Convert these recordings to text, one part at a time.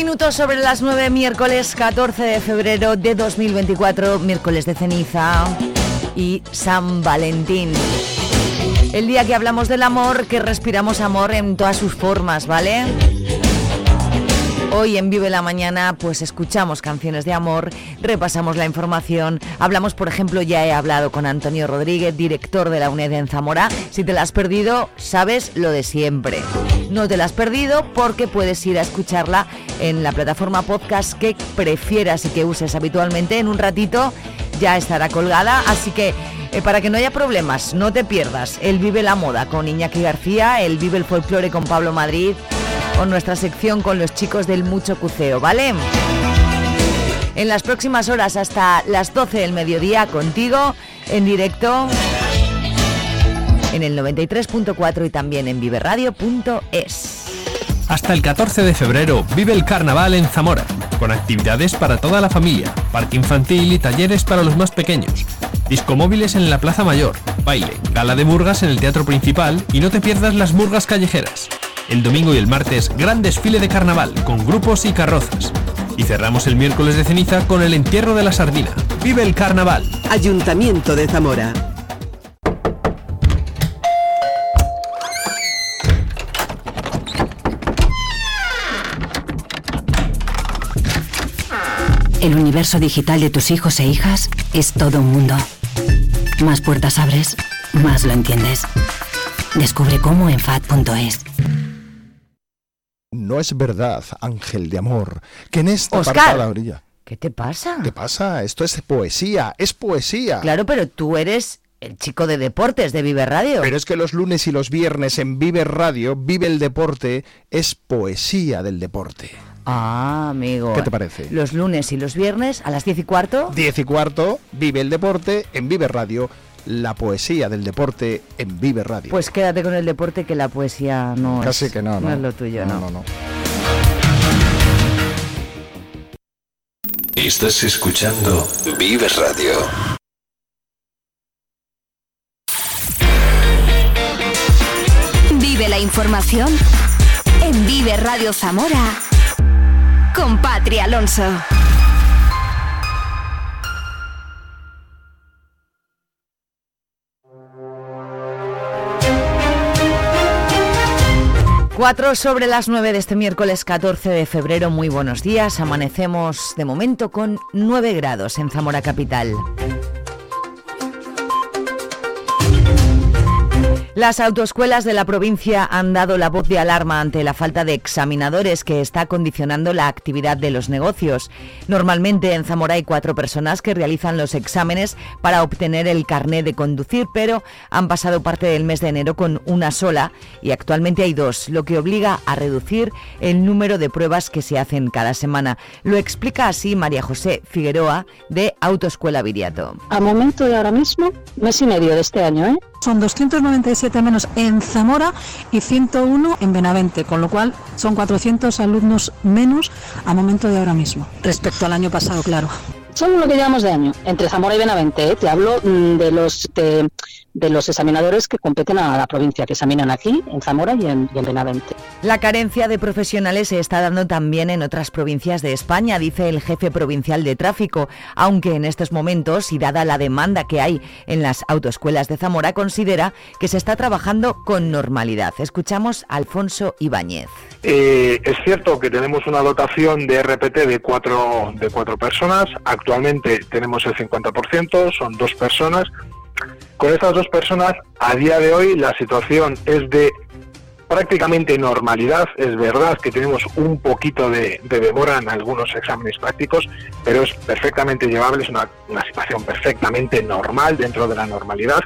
Un minuto sobre las 9, miércoles 14 de febrero de 2024, miércoles de ceniza y San Valentín. El día que hablamos del amor, que respiramos amor en todas sus formas, ¿vale? Hoy en Vive la Mañana pues escuchamos canciones de amor, repasamos la información, hablamos por ejemplo, ya he hablado con Antonio Rodríguez, director de la UNED en Zamora, si te la has perdido sabes lo de siempre. No te la has perdido porque puedes ir a escucharla en la plataforma podcast que prefieras y que uses habitualmente en un ratito ya estará colgada, así que eh, para que no haya problemas, no te pierdas el Vive la Moda con Iñaki García, el Vive el Folclore con Pablo Madrid, con nuestra sección con los chicos del Mucho Cuceo, ¿vale? En las próximas horas hasta las 12 del mediodía contigo en directo en el 93.4 y también en viveradio.es. Hasta el 14 de febrero vive el carnaval en Zamora, con actividades para toda la familia, parque infantil y talleres para los más pequeños. Discomóviles en la Plaza Mayor, baile, gala de murgas en el Teatro Principal y no te pierdas las murgas callejeras. El domingo y el martes, gran desfile de carnaval con grupos y carrozas. Y cerramos el miércoles de ceniza con el entierro de la sardina. ¡Vive el carnaval! Ayuntamiento de Zamora. El universo digital de tus hijos e hijas es todo un mundo. Más puertas abres, más lo entiendes. Descubre cómo en FAD.es. No es verdad, ángel de amor, que en esta Oscar. parte de la orilla. ¿Qué te pasa? ¿Qué pasa? Esto es poesía, es poesía. Claro, pero tú eres el chico de deportes de Vive Radio. Pero es que los lunes y los viernes en Vive Radio, Vive el Deporte, es poesía del deporte. Ah, amigo. ¿Qué te parece? Los lunes y los viernes a las 10 y cuarto. Diez y cuarto, Vive el Deporte en Vive Radio, la poesía del deporte en Vive Radio. Pues quédate con el deporte que la poesía no Casi es, que no, no. es lo tuyo, ¿no? no, no. Estás escuchando Vive Radio. Vive la información en Vive Radio Zamora con Alonso. Cuatro sobre las 9 de este miércoles 14 de febrero. Muy buenos días. Amanecemos de momento con 9 grados en Zamora Capital. Las autoescuelas de la provincia han dado la voz de alarma ante la falta de examinadores que está condicionando la actividad de los negocios. Normalmente en Zamora hay cuatro personas que realizan los exámenes para obtener el carné de conducir, pero han pasado parte del mes de enero con una sola y actualmente hay dos, lo que obliga a reducir el número de pruebas que se hacen cada semana. Lo explica así María José Figueroa de Autoescuela Viriato. A momento de ahora mismo, mes y medio de este año, ¿eh? Son 297 menos en Zamora y 101 en Benavente, con lo cual son 400 alumnos menos a momento de ahora mismo, respecto al año pasado, claro. Son lo que llamamos de año, entre Zamora y Benavente. ¿eh? Te hablo mm, de los de, de los examinadores que competen a la provincia, que examinan aquí, en Zamora y en, y en Benavente. La carencia de profesionales se está dando también en otras provincias de España, dice el jefe provincial de tráfico, aunque en estos momentos y dada la demanda que hay en las autoescuelas de Zamora, considera que se está trabajando con normalidad. Escuchamos a Alfonso Ibáñez. Eh, es cierto que tenemos una dotación de RPT de cuatro, de cuatro personas. Actualmente tenemos el 50%, son dos personas. Con estas dos personas, a día de hoy, la situación es de prácticamente normalidad. Es verdad que tenemos un poquito de, de demora en algunos exámenes prácticos, pero es perfectamente llevable, es una, una situación perfectamente normal dentro de la normalidad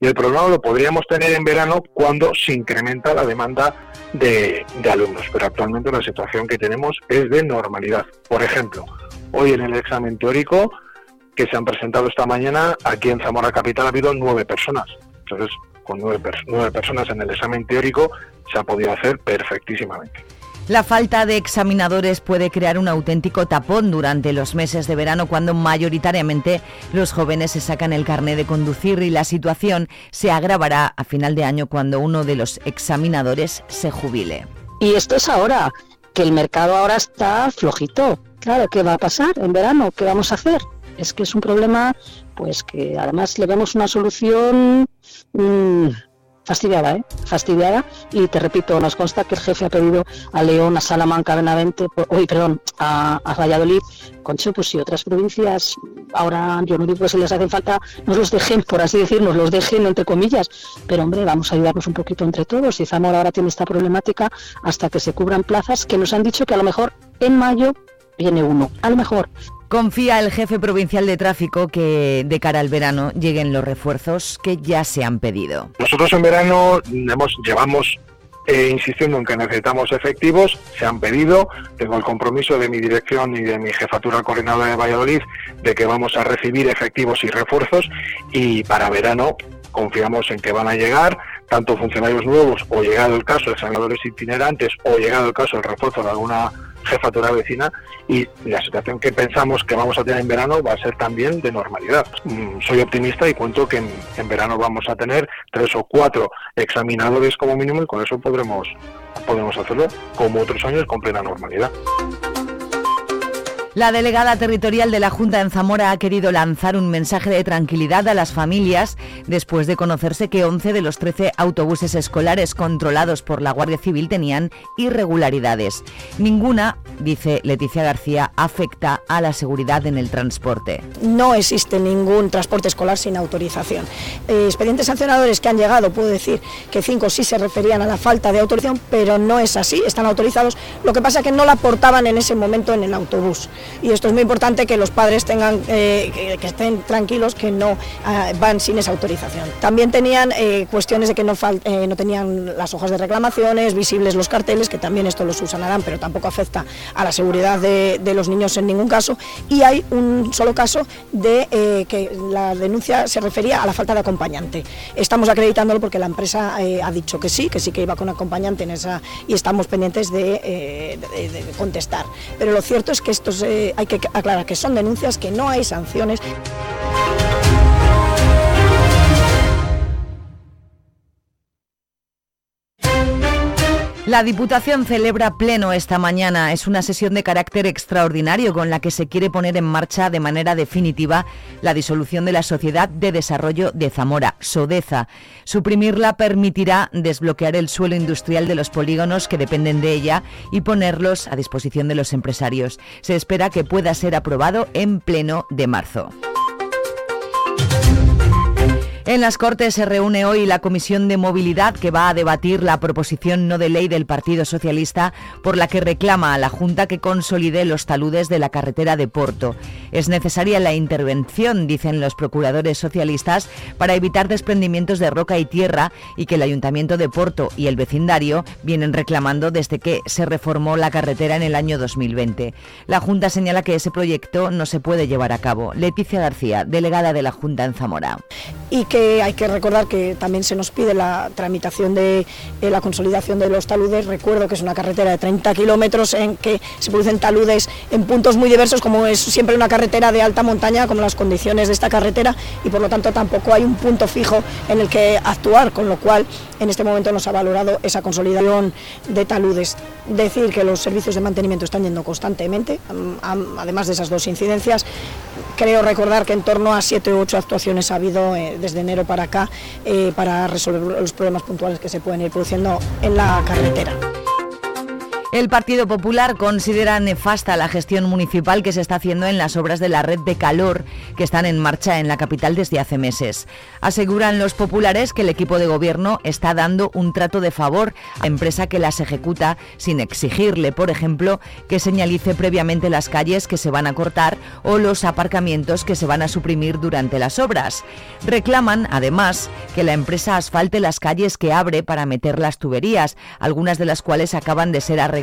Y el problema lo podríamos tener en verano cuando se incrementa la demanda de, de alumnos, pero actualmente la situación que tenemos es de normalidad. Por ejemplo, hoy en el examen teórico que se han presentado esta mañana, aquí en Zamora Capital ha habido nueve personas. Entonces, con nueve, nueve personas en el examen teórico se ha podido hacer perfectísimamente. La falta de examinadores puede crear un auténtico tapón durante los meses de verano cuando mayoritariamente los jóvenes se sacan el carné de conducir y la situación se agravará a final de año cuando uno de los examinadores se jubile. Y esto es ahora, que el mercado ahora está flojito. Claro, ¿qué va a pasar en verano? ¿Qué vamos a hacer? Es que es un problema, pues que además le vemos una solución mmm, fastidiada, ¿eh? Fastidiada. Y te repito, nos consta que el jefe ha pedido a León, a Salamanca, a Benavente, hoy, perdón, a, a, Valladolid, Concho, pues si otras provincias ahora yo no digo que si les hacen falta, nos los dejen, por así decir, nos los dejen entre comillas, pero hombre, vamos a ayudarnos un poquito entre todos. Y Zamora ahora tiene esta problemática hasta que se cubran plazas que nos han dicho que a lo mejor en mayo viene uno, a lo mejor. Confía el jefe provincial de tráfico que de cara al verano lleguen los refuerzos que ya se han pedido. Nosotros en verano hemos, llevamos eh, insistiendo en que necesitamos efectivos, se han pedido, tengo el compromiso de mi dirección y de mi jefatura coordinadora de Valladolid de que vamos a recibir efectivos y refuerzos y para verano confiamos en que van a llegar tanto funcionarios nuevos o llegado el caso examinadores itinerantes o llegado el caso el refuerzo de alguna jefatura vecina y la situación que pensamos que vamos a tener en verano va a ser también de normalidad. Mm, soy optimista y cuento que en, en verano vamos a tener tres o cuatro examinadores como mínimo y con eso podremos, podremos hacerlo como otros años con plena normalidad. La delegada territorial de la Junta en Zamora ha querido lanzar un mensaje de tranquilidad a las familias después de conocerse que 11 de los 13 autobuses escolares controlados por la Guardia Civil tenían irregularidades. Ninguna, dice Leticia García, afecta a la seguridad en el transporte. No existe ningún transporte escolar sin autorización. Eh, expedientes sancionadores que han llegado, puedo decir que cinco sí se referían a la falta de autorización, pero no es así, están autorizados. Lo que pasa es que no la portaban en ese momento en el autobús y esto es muy importante que los padres tengan eh, que, estén tranquilos que no uh, van sin esa autorización. También tenían eh, cuestiones de que no, eh, no, tenían las hojas de reclamaciones, visibles los carteles, que también esto los usanarán, pero tampoco afecta a la seguridad de, los niños en ningún caso. Y hay un solo caso de que la denuncia se refería a la falta de acompañante. Estamos acreditándolo porque la empresa ha dicho que sí, que sí que iba con acompañante en esa y estamos pendientes de, de, de contestar. Pero lo cierto es que estos eh, hay que aclarar que son denuncias, que no hay sanciones. La Diputación celebra pleno esta mañana. Es una sesión de carácter extraordinario con la que se quiere poner en marcha de manera definitiva la disolución de la Sociedad de Desarrollo de Zamora, SODEZA. Suprimirla permitirá desbloquear el suelo industrial de los polígonos que dependen de ella y ponerlos a disposición de los empresarios. Se espera que pueda ser aprobado en pleno de marzo. En las Cortes se reúne hoy la Comisión de Movilidad que va a debatir la proposición no de ley del Partido Socialista por la que reclama a la Junta que consolide los taludes de la carretera de Porto. Es necesaria la intervención, dicen los procuradores socialistas, para evitar desprendimientos de roca y tierra y que el Ayuntamiento de Porto y el vecindario vienen reclamando desde que se reformó la carretera en el año 2020. La Junta señala que ese proyecto no se puede llevar a cabo. Leticia García, delegada de la Junta en Zamora. Que hay que recordar que también se nos pide la tramitación de eh, la consolidación de los taludes. Recuerdo que es una carretera de 30 kilómetros en que se producen taludes en puntos muy diversos, como es siempre una carretera de alta montaña, como las condiciones de esta carretera, y por lo tanto tampoco hay un punto fijo en el que actuar, con lo cual en este momento nos ha valorado esa consolidación de taludes. Decir que los servicios de mantenimiento están yendo constantemente, además de esas dos incidencias. Creo recordar que en torno a 7 u 8 actuaciones ha habido eh, desde enero para acá eh, para resolver los problemas puntuales que se pueden ir produciendo en la carretera. El Partido Popular considera nefasta la gestión municipal que se está haciendo en las obras de la red de calor que están en marcha en la capital desde hace meses. Aseguran los populares que el equipo de gobierno está dando un trato de favor a la empresa que las ejecuta sin exigirle, por ejemplo, que señalice previamente las calles que se van a cortar o los aparcamientos que se van a suprimir durante las obras. Reclaman, además, que la empresa asfalte las calles que abre para meter las tuberías, algunas de las cuales acaban de ser arregladas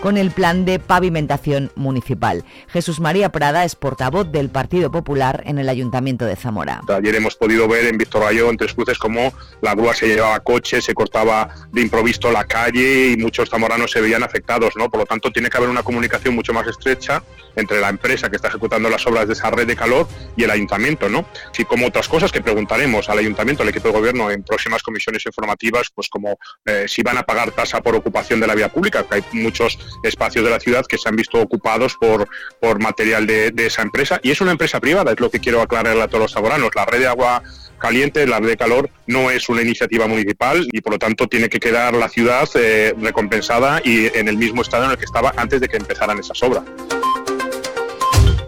con el plan de pavimentación municipal. Jesús María Prada es portavoz del Partido Popular en el Ayuntamiento de Zamora. Ayer hemos podido ver en Víctor Rayo, en Tres Cruces, cómo la grúa se llevaba coches, se cortaba de improviso la calle y muchos zamoranos se veían afectados. ¿no? Por lo tanto, tiene que haber una comunicación mucho más estrecha entre la empresa que está ejecutando las obras de esa red de calor y el ayuntamiento. ¿no? Así como otras cosas que preguntaremos al ayuntamiento, al equipo de gobierno en próximas comisiones informativas, pues como eh, si van a pagar tasa por ocupación de la vía pública, hay muchos espacios de la ciudad que se han visto ocupados por, por material de, esa empresa y es una empresa privada, es lo que quiero aclararle a todos los saboranos. La red de agua caliente, la red de calor, no es una iniciativa municipal y por lo tanto tiene que quedar la ciudad eh, recompensada y en el mismo estado en el que estaba antes de que empezaran esas obras.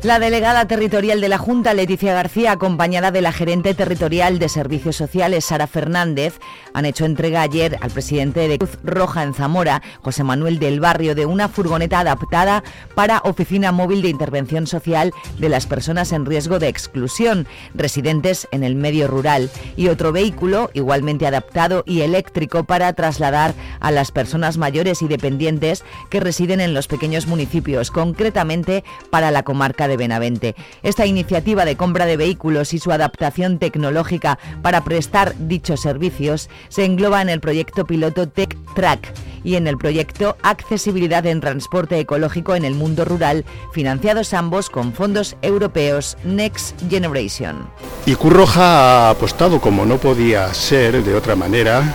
La delegada territorial de la Junta, Leticia García, acompañada de la gerente territorial de Servicios Sociales, Sara Fernández, han hecho entrega ayer al presidente de Cruz Roja en Zamora, José Manuel del Barrio, de una furgoneta adaptada para oficina móvil de intervención social de las personas en riesgo de exclusión, residentes en el medio rural, y otro vehículo igualmente adaptado y eléctrico para trasladar a las personas mayores y dependientes que residen en los pequeños municipios, concretamente para la comarca de Benavente. Esta iniciativa de compra de vehículos y su adaptación tecnológica para prestar dichos servicios se engloba en el proyecto piloto Tech Track y en el proyecto Accesibilidad en Transporte Ecológico en el Mundo Rural, financiados ambos con fondos europeos Next Generation. Y Curroja ha apostado, como no podía ser de otra manera,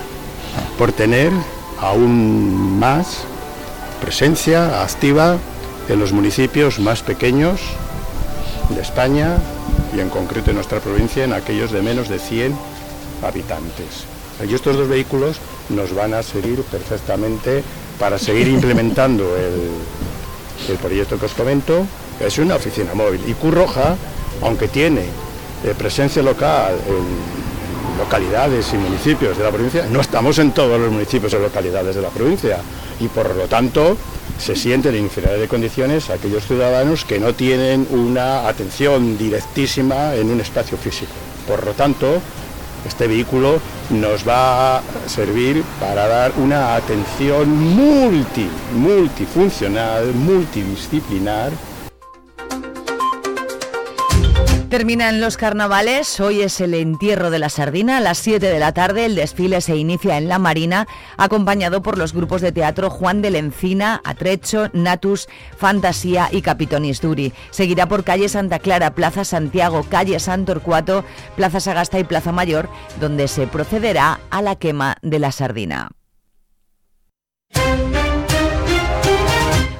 por tener aún más presencia activa en los municipios más pequeños de España y en concreto en nuestra provincia en aquellos de menos de 100 habitantes. Y estos dos vehículos nos van a servir perfectamente para seguir implementando el, proyecto que os comento, es una oficina móvil. Y Curroja, aunque tiene eh, presencia local en localidades y municipios de la provincia, no estamos en todos los municipios y localidades de la provincia. Y por lo tanto, se sienten en inferioridad de condiciones aquellos ciudadanos que no tienen una atención directísima en un espacio físico. Por lo tanto, este vehículo nos va a servir para dar una atención multi, multifuncional, multidisciplinar Terminan los carnavales, hoy es el entierro de la sardina, a las 7 de la tarde el desfile se inicia en la Marina, acompañado por los grupos de teatro Juan de Lencina, Atrecho, Natus, Fantasía y Capitonis Duri. Seguirá por calle Santa Clara, Plaza Santiago, calle Santo Torcuato, Plaza Sagasta y Plaza Mayor, donde se procederá a la quema de la sardina.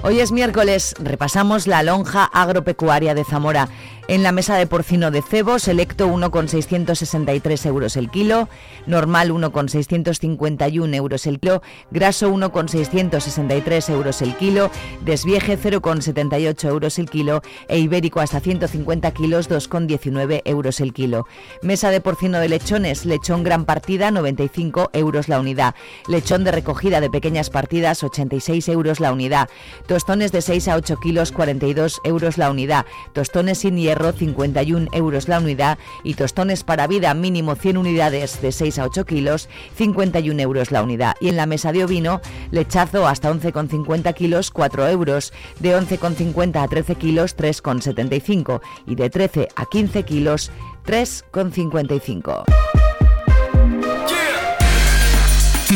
Hoy es miércoles, repasamos la lonja agropecuaria de Zamora. En la mesa de porcino de cebo, selecto 1,663 euros el kilo, normal 1,651 euros el kilo, graso 1,663 euros el kilo, desvieje 0,78 euros el kilo e ibérico hasta 150 kilos 2,19 euros el kilo. Mesa de porcino de lechones, lechón gran partida 95 euros la unidad, lechón de recogida de pequeñas partidas 86 euros la unidad, tostones de 6 a 8 kilos 42 euros la unidad, tostones sin hierro 51 euros la unidad y tostones para vida mínimo 100 unidades de 6 a 8 kilos 51 euros la unidad. Y en la mesa de ovino lechazo hasta 11,50 kilos 4 euros, de 11,50 a 13 kilos 3,75 y de 13 a 15 kilos 3,55.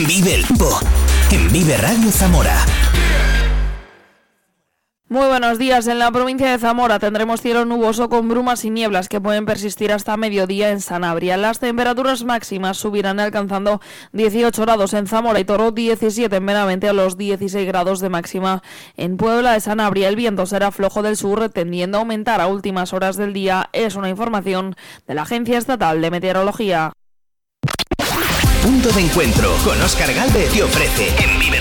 Vive el en Vive Radio Zamora. Muy buenos días. En la provincia de Zamora tendremos cielo nuboso con brumas y nieblas que pueden persistir hasta mediodía en Sanabria. Las temperaturas máximas subirán alcanzando 18 grados en Zamora y Toro, 17 en Benavente a los 16 grados de máxima en Puebla de Sanabria. El viento será flojo del sur, tendiendo a aumentar a últimas horas del día. Es una información de la Agencia Estatal de Meteorología. Punto de Encuentro con Oscar Galvez te ofrece en Vive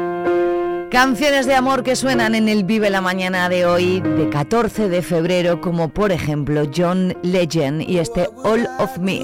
Canciones de amor que suenan en el Vive la Mañana de hoy, de 14 de febrero, como por ejemplo John Legend y este All of Me.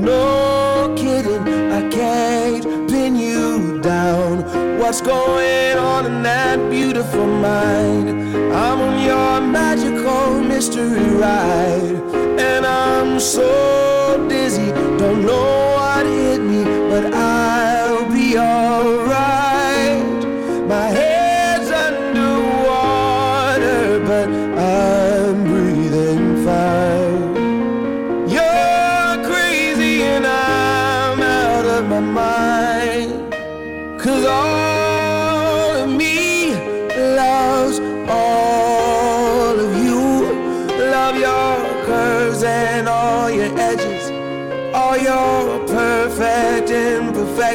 No kidding, I can't pin you down. What's going on in that beautiful mind? I'm on your magical mystery ride, and I'm so dizzy, don't know what hit me, but I'll be alright.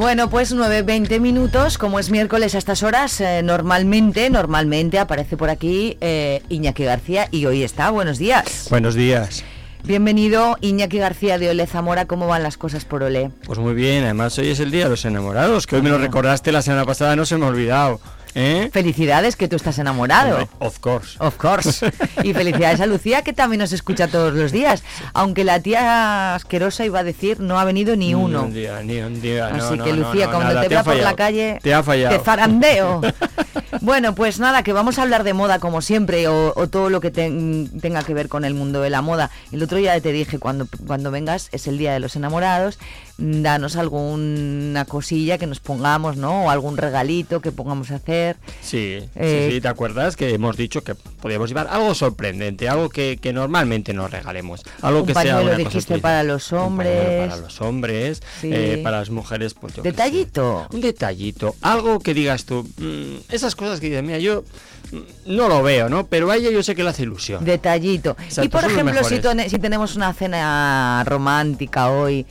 Bueno, pues 9.20 minutos, como es miércoles a estas horas, eh, normalmente, normalmente aparece por aquí eh, Iñaki García y hoy está. Buenos días. Buenos días. Bienvenido Iñaki García de Ole Zamora, ¿cómo van las cosas por Ole? Pues muy bien, además hoy es el Día de los Enamorados, que hoy me lo recordaste la semana pasada, no se me ha olvidado. ¿Eh? Felicidades que tú estás enamorado. Hombre, of course. Of course. Y felicidades a Lucía que también nos escucha todos los días. Aunque la tía asquerosa iba a decir no ha venido ni uno. Ni un día, ni un día. Así no, que no, Lucía, no, cuando nada, te te vea por la calle, Te ha fallado. te zarandeo. bueno, pues nada, que vamos a hablar de moda como siempre o, o todo lo que ten- tenga que ver con el mundo de la moda. El otro día te dije, cuando, cuando vengas es el Día de los Enamorados, danos alguna cosilla que nos pongamos, ¿no? O algún regalito que pongamos a hacer. Sí, Eh, sí, sí, ¿te acuerdas? Que hemos dicho que podíamos llevar algo sorprendente, algo que, que normalmente nos regalemos. Algo Un que sea una cosa dijiste, utilizada. para los Un hombres. Para los hombres, Sí. eh, para las mujeres, pues yo qué sé. Detallito. Un detallito, algo que digas tú, mm, esas cosas que dices, mira, yo mm, no lo veo, ¿no? Pero a ella yo sé que le hace ilusión. Detallito. Exacto, y por ejemplo, si tenemos una cena romántica hoy,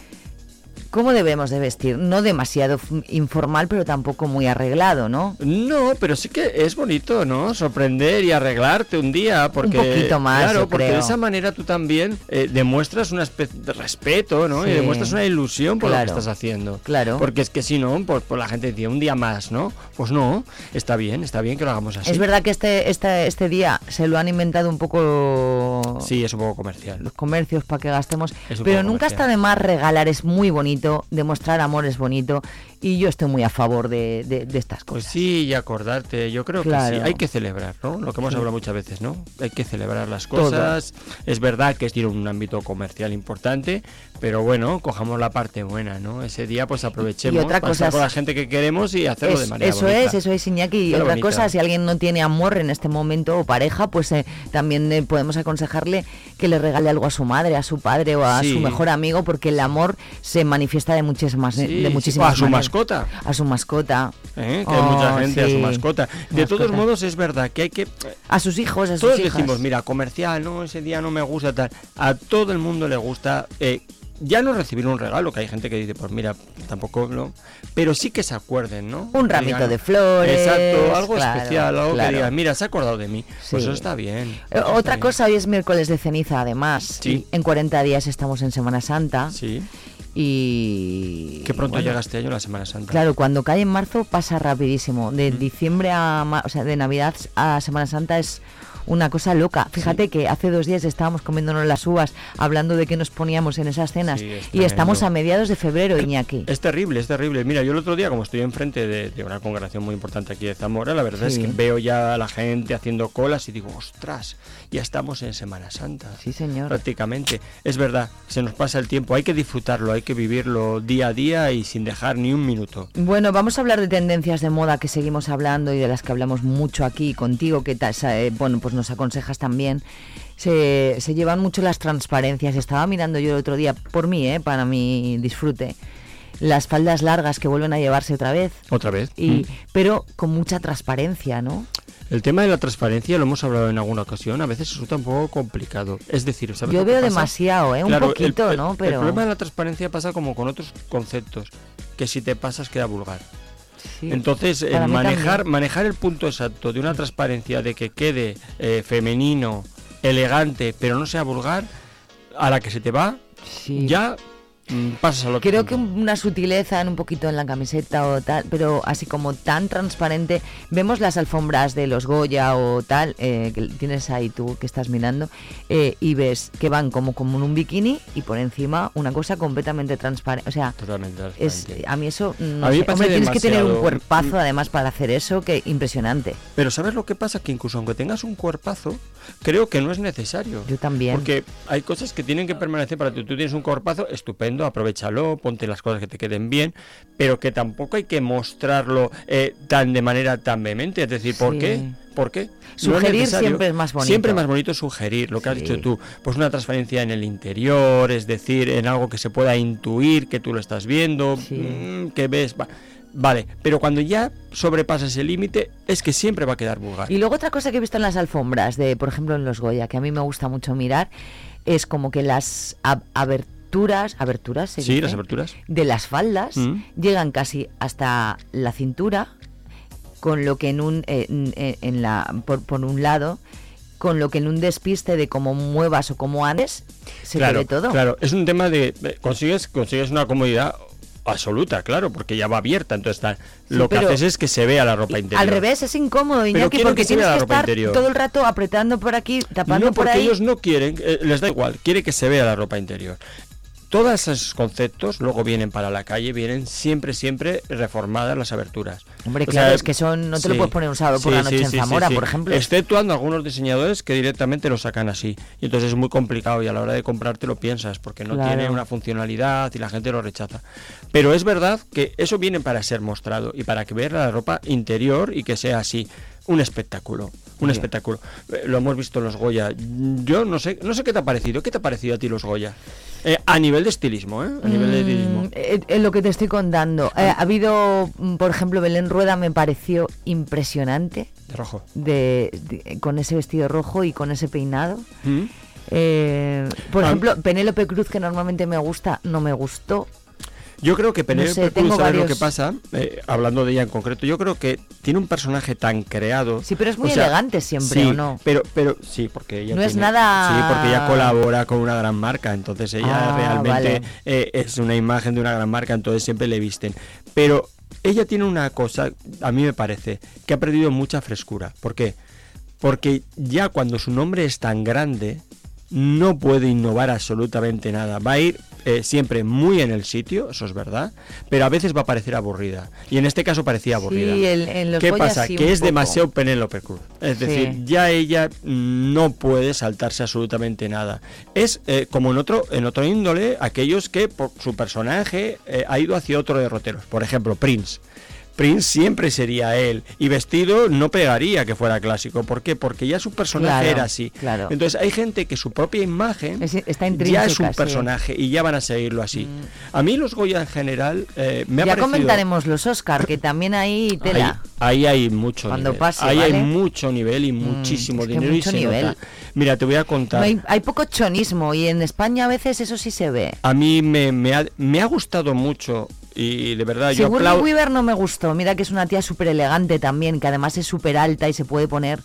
¿cómo debemos de vestir? No demasiado informal, pero tampoco muy arreglado, ¿no? No, pero sí que es bonito, ¿no? Sorprender y arreglarte un día, porque poquito más, claro, yo porque de esa manera tú también eh, demuestras una especie de respeto, ¿no? Sí. Y demuestras una ilusión por lo que estás haciendo. Claro. Porque es que si no, pues, pues la gente dice un día más, ¿no? Pues no, está bien, está bien que lo hagamos así. Es verdad que este, este, este día se lo han inventado un poco Sí, es un poco comercial. los comercios para que gastemos, un pero nunca comercial. está de más regalar, es muy bonito, demostrar amor es bonito y yo estoy muy a favor de, de- de estas Pues cosas. sí, y acordarte, yo creo que sí, hay que celebrar, ¿no? Lo que hemos Sí. hablado muchas veces, ¿no? Hay que celebrar las Todo. cosas. Es verdad que tiene un ámbito comercial importante, pero bueno, cojamos la parte buena, ¿no? Ese día pues aprovechemos Y otra para estar cosa con la es- gente que queremos y hacerlo Es- de manera eso bonita. es, eso es, Iñaki. Y otra bonita. cosa, si alguien no tiene amor en este momento o pareja, pues eh, también eh, podemos aconsejarle que le regale algo a su madre, a su padre o a Sí. su mejor amigo, porque el amor se manifiesta de muchísimas, Sí, de sí, muchísimas o a su maneras. Mascota. A su mascota. ¿Eh? Que hay mucha Oh, gente a su sí. mascota. De todos modos, es verdad que hay que A sus hijos, a sus Todos hijas. decimos, mira, comercial, no, ese día no me gusta tal. A todo el mundo le gusta eh, ya no recibir un regalo, que hay gente que dice, pues mira, tampoco, ¿no? Pero sí que se acuerden, ¿no? Un ramito digan, de flores, Exacto, algo claro, especial, algo claro. que digan, mira, se ha acordado de mí. Pues Sí. eso está bien. Eh, eso está Otra bien. cosa, hoy es miércoles de ceniza, además. Sí. En 40 días estamos en Semana Santa. Sí. Y. Qué pronto bueno, llega este año la Semana Santa. Claro, cuando cae en marzo pasa rapidísimo. De diciembre a, o sea, de Navidad a Semana Santa es una cosa loca. Fíjate que hace dos días estábamos comiéndonos las uvas, hablando de qué nos poníamos en esas cenas, Sí, es y estamos a mediados de febrero, Iñaki. Es terrible, es terrible. Mira, yo el otro día, como estoy enfrente de, de una congregación muy importante aquí de Zamora, la verdad Sí. es que veo ya a la gente haciendo colas y digo, ostras, ya estamos en Semana Santa. Sí, señor. Prácticamente. Es verdad, se nos pasa el tiempo, hay que disfrutarlo, hay que vivirlo día a día y sin dejar ni un minuto. Bueno, vamos a hablar de tendencias de moda que seguimos hablando y de las que hablamos mucho aquí contigo, que eh, bueno, pues nos aconsejas también. Se, se llevan mucho las transparencias. Estaba mirando yo el otro día, por mí, eh, para mi disfrute, las faldas largas que vuelven a llevarse otra vez. Otra vez. Y, Mm. Pero con mucha transparencia, ¿no? El tema de la transparencia lo hemos hablado en alguna ocasión, a veces resulta un poco complicado. Es decir, ¿sabes Yo veo demasiado, ¿eh? Un Claro, el- poquito, el- ¿no? El Pero problema de la transparencia pasa como con otros conceptos, que si te pasas queda vulgar. Sí. Entonces, eh, manejar, también. manejar el punto exacto de una transparencia de que quede eh, femenino, elegante, pero no sea vulgar, a la que se te va, ya pasas a lo Creo que una sutileza en un poquito en la camiseta o tal, pero así como tan transparente. Vemos las alfombras de los Goya o tal, eh, que tienes ahí tú que estás mirando, eh, y ves que van como, como en un bikini y por encima una cosa completamente transparente. O sea, Totalmente es, a mí eso. No A mí sé. Hombre, tienes que tener un cuerpazo además para hacer eso, que impresionante. Pero ¿sabes lo que pasa? Que incluso aunque tengas un cuerpazo, creo que no es necesario. Yo también. Porque hay cosas que tienen que permanecer para ti. Tú tienes un cuerpazo estupendo, aprovechando, aprovechalo, ponte las cosas que te queden bien, pero que tampoco hay que mostrarlo eh, tan de manera tan vehemente. Es decir, ¿por Sí. qué? ¿Por qué? Sugerir siempre es más bonito. Siempre es más bonito sugerir, lo que has dicho tú. Pues una transparencia en el interior, es decir, en algo que se pueda intuir que tú lo estás viendo, mm, que ves. va- Vale, pero cuando ya sobrepasas el límite, es que siempre va a quedar vulgar. Y luego otra cosa que he visto en las alfombras, de por ejemplo en los Goya, que a mí me gusta mucho mirar, es como que las ab- aberturas, aberturas, ¿se Sí, dice? las aberturas. de las faldas Mm. llegan casi hasta la cintura, con lo que en un eh, en, en- la por, por un lado, con lo que en un despiste de cómo muevas o cómo andes se claro, te ve todo. Claro, es un tema de eh, consigues consigues una comodidad absoluta, claro, porque ya va abierta, entonces está, lo que haces es que se vea la ropa interior. Al revés, es incómodo, Iñaki, porque que tienes que ropa estar interior. todo el rato apretando por aquí, tapando no, por porque ahí. ellos no quieren, eh, les da igual, quiere que se vea la ropa interior. Todos esos conceptos luego vienen para la calle, vienen siempre, siempre reformadas las aberturas. Hombre, O claro, sea, es que son no te lo puedes poner un sábado por Sí, la noche sí, en Zamora, por ejemplo. Exceptuando algunos diseñadores que directamente lo sacan así. Y entonces es muy complicado y a la hora de comprarte lo piensas porque no Claro. tiene una funcionalidad y la gente lo rechaza. Pero es verdad que eso viene para ser mostrado y para que ver la ropa interior y que sea así. Un espectáculo, un Bien. espectáculo. Eh, Lo hemos visto en los Goya. Yo no sé, no sé qué te ha parecido. ¿Qué te ha parecido a ti los Goya? Eh, a nivel de estilismo, ¿eh? A nivel de estilismo. Mm, eh, eh, lo que te estoy contando. Ha habido, mm, por ejemplo, Belén Rueda me pareció impresionante. De rojo. De, de- con ese vestido rojo y con ese peinado. ¿Mm? Por Ah. ejemplo, Penélope Cruz, que normalmente me gusta, no me gustó. Yo creo que Penélope sé, Cruz, tengo ¿sabes lo que pasa? Eh, hablando de ella en concreto, yo creo que tiene un personaje tan creado. Sí, pero es muy o sea, elegante siempre, sí, ¿o no? Pero, pero sí, porque ella No es tiene- nada- Sí, porque ella colabora con una gran marca, entonces ella Ah, realmente vale. eh, es una imagen de una gran marca, entonces siempre le visten. Pero ella tiene una cosa, a mí me parece, que ha perdido mucha frescura. ¿Por qué? Porque ya cuando su nombre es tan grande, no puede innovar absolutamente nada. Va a ir eh, siempre muy en el sitio, eso es verdad, pero a veces va a parecer aburrida. Y en este caso parecía aburrida. Sí, en- en los ¿Qué pasa? sí, que es poco. demasiado Penélope Cruz. Es Sí. decir, ya ella no puede saltarse absolutamente nada. Es eh, como en otro, en otro índole, aquellos que por su personaje eh, ha ido hacia otro derroteros. Por ejemplo, Prince. Prince siempre sería él y vestido no pegaría que fuera clásico. ¿Por qué? Porque ya su personaje Claro, era así. claro. Entonces hay gente que su propia imagen Es- está ya es un sí. Mm. personaje y ya van a seguirlo así. A mí los Goya en general eh, me ha ya parecido... comentaremos los Oscar, que también hay tela. Ahí, ahí hay mucho Cuando nivel. pase, ahí hay mucho nivel y muchísimo es que dinero y mucho se nivel. nota. Mira, te voy a contar. No hay, hay poco chonismo y en España a veces eso sí se ve. A mí me, me ha, me ha gustado mucho y de verdad yo Sigourney aplaudo. Weaver no me gustó. Mira que es una tía súper elegante también, que además es súper alta y se puede poner